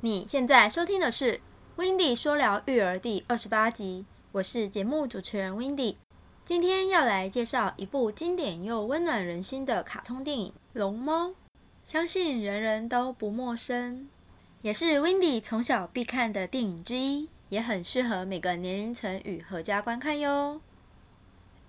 你现在收听的是《w i n d y 说聊育儿》第二十八集，我是节目主持人 w i n d y 今天要来介绍一部经典又温暖人心的卡通电影《龙猫》，相信人人都不陌生，也是 w i n d y 从小必看的电影之一，也很适合每个年龄层与合家观看哟。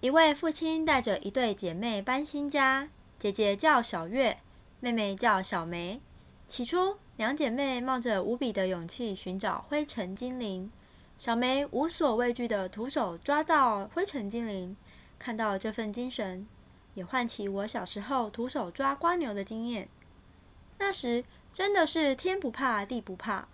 一位父亲带着一对姐妹搬新家，姐姐叫小月，妹妹叫小梅。起初，两姐妹冒着无比的勇气寻找灰尘精灵。小梅无所畏惧的徒手抓到灰尘精灵，看到这份精神，也唤起我小时候徒手抓瓜牛的经验。那时真的是天不怕地不怕。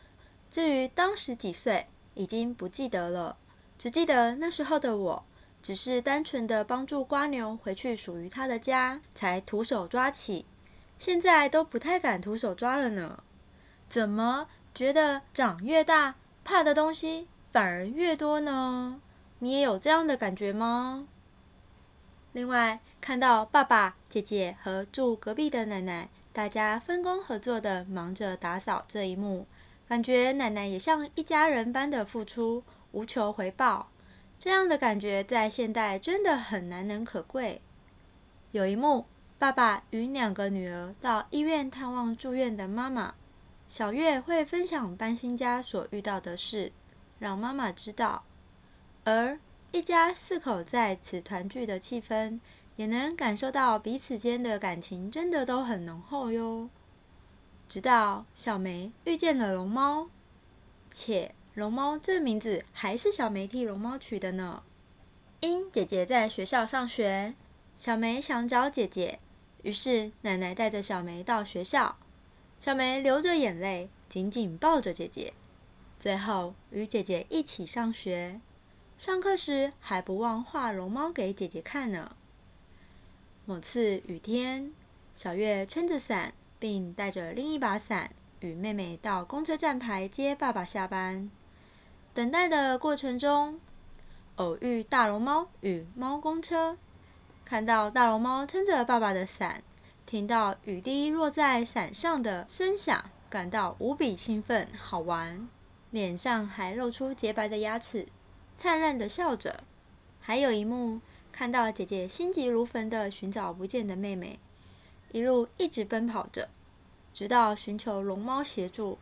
至于当时几岁，已经不记得了，只记得那时候的我，只是单纯的帮助瓜牛回去属于它的家，才徒手抓起。现在都不太敢徒手抓了呢，怎么觉得长越大，怕的东西反而越多呢？你也有这样的感觉吗？另外，看到爸爸、姐姐和住隔壁的奶奶，大家分工合作的忙着打扫这一幕，感觉奶奶也像一家人般的付出，无求回报。这样的感觉在现代真的很难能可贵。有一幕。爸爸与两个女儿到医院探望住院的妈妈，小月会分享搬新家所遇到的事，让妈妈知道。而一家四口在此团聚的气氛，也能感受到彼此间的感情真的都很浓厚哟。直到小梅遇见了龙猫，且龙猫这名字还是小梅替龙猫取的呢。因姐姐在学校上学，小梅想找姐姐。于是，奶奶带着小梅到学校，小梅流着眼泪，紧紧抱着姐姐，最后与姐姐一起上学。上课时还不忘画龙猫给姐姐看呢。某次雨天，小月撑着伞，并带着另一把伞，与妹妹到公车站牌接爸爸下班。等待的过程中，偶遇大龙猫与猫公车。看到大龙猫撑着爸爸的伞，听到雨滴落在伞上的声响，感到无比兴奋、好玩，脸上还露出洁白的牙齿，灿烂的笑着。还有一幕，看到姐姐心急如焚的寻找不见的妹妹，一路一直奔跑着，直到寻求龙猫协助，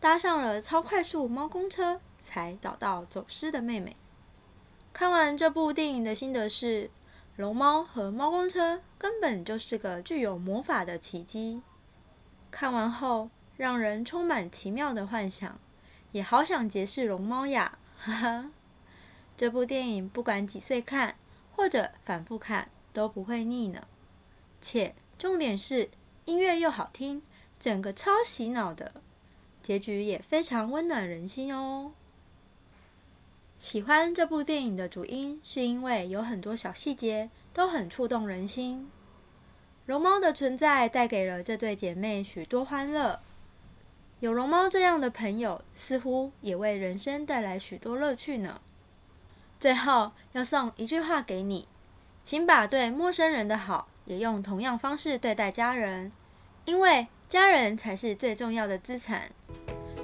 搭上了超快速猫公车，才找到走失的妹妹。看完这部电影的心得是。龙猫和猫公车根本就是个具有魔法的奇迹。看完后，让人充满奇妙的幻想，也好想结识龙猫呀！哈哈，这部电影不管几岁看，或者反复看都不会腻呢。且重点是音乐又好听，整个超洗脑的，结局也非常温暖人心哦。喜欢这部电影的主因，是因为有很多小细节都很触动人心。龙猫的存在带给了这对姐妹许多欢乐，有龙猫这样的朋友，似乎也为人生带来许多乐趣呢。最后要送一句话给你，请把对陌生人的好，也用同样方式对待家人，因为家人才是最重要的资产。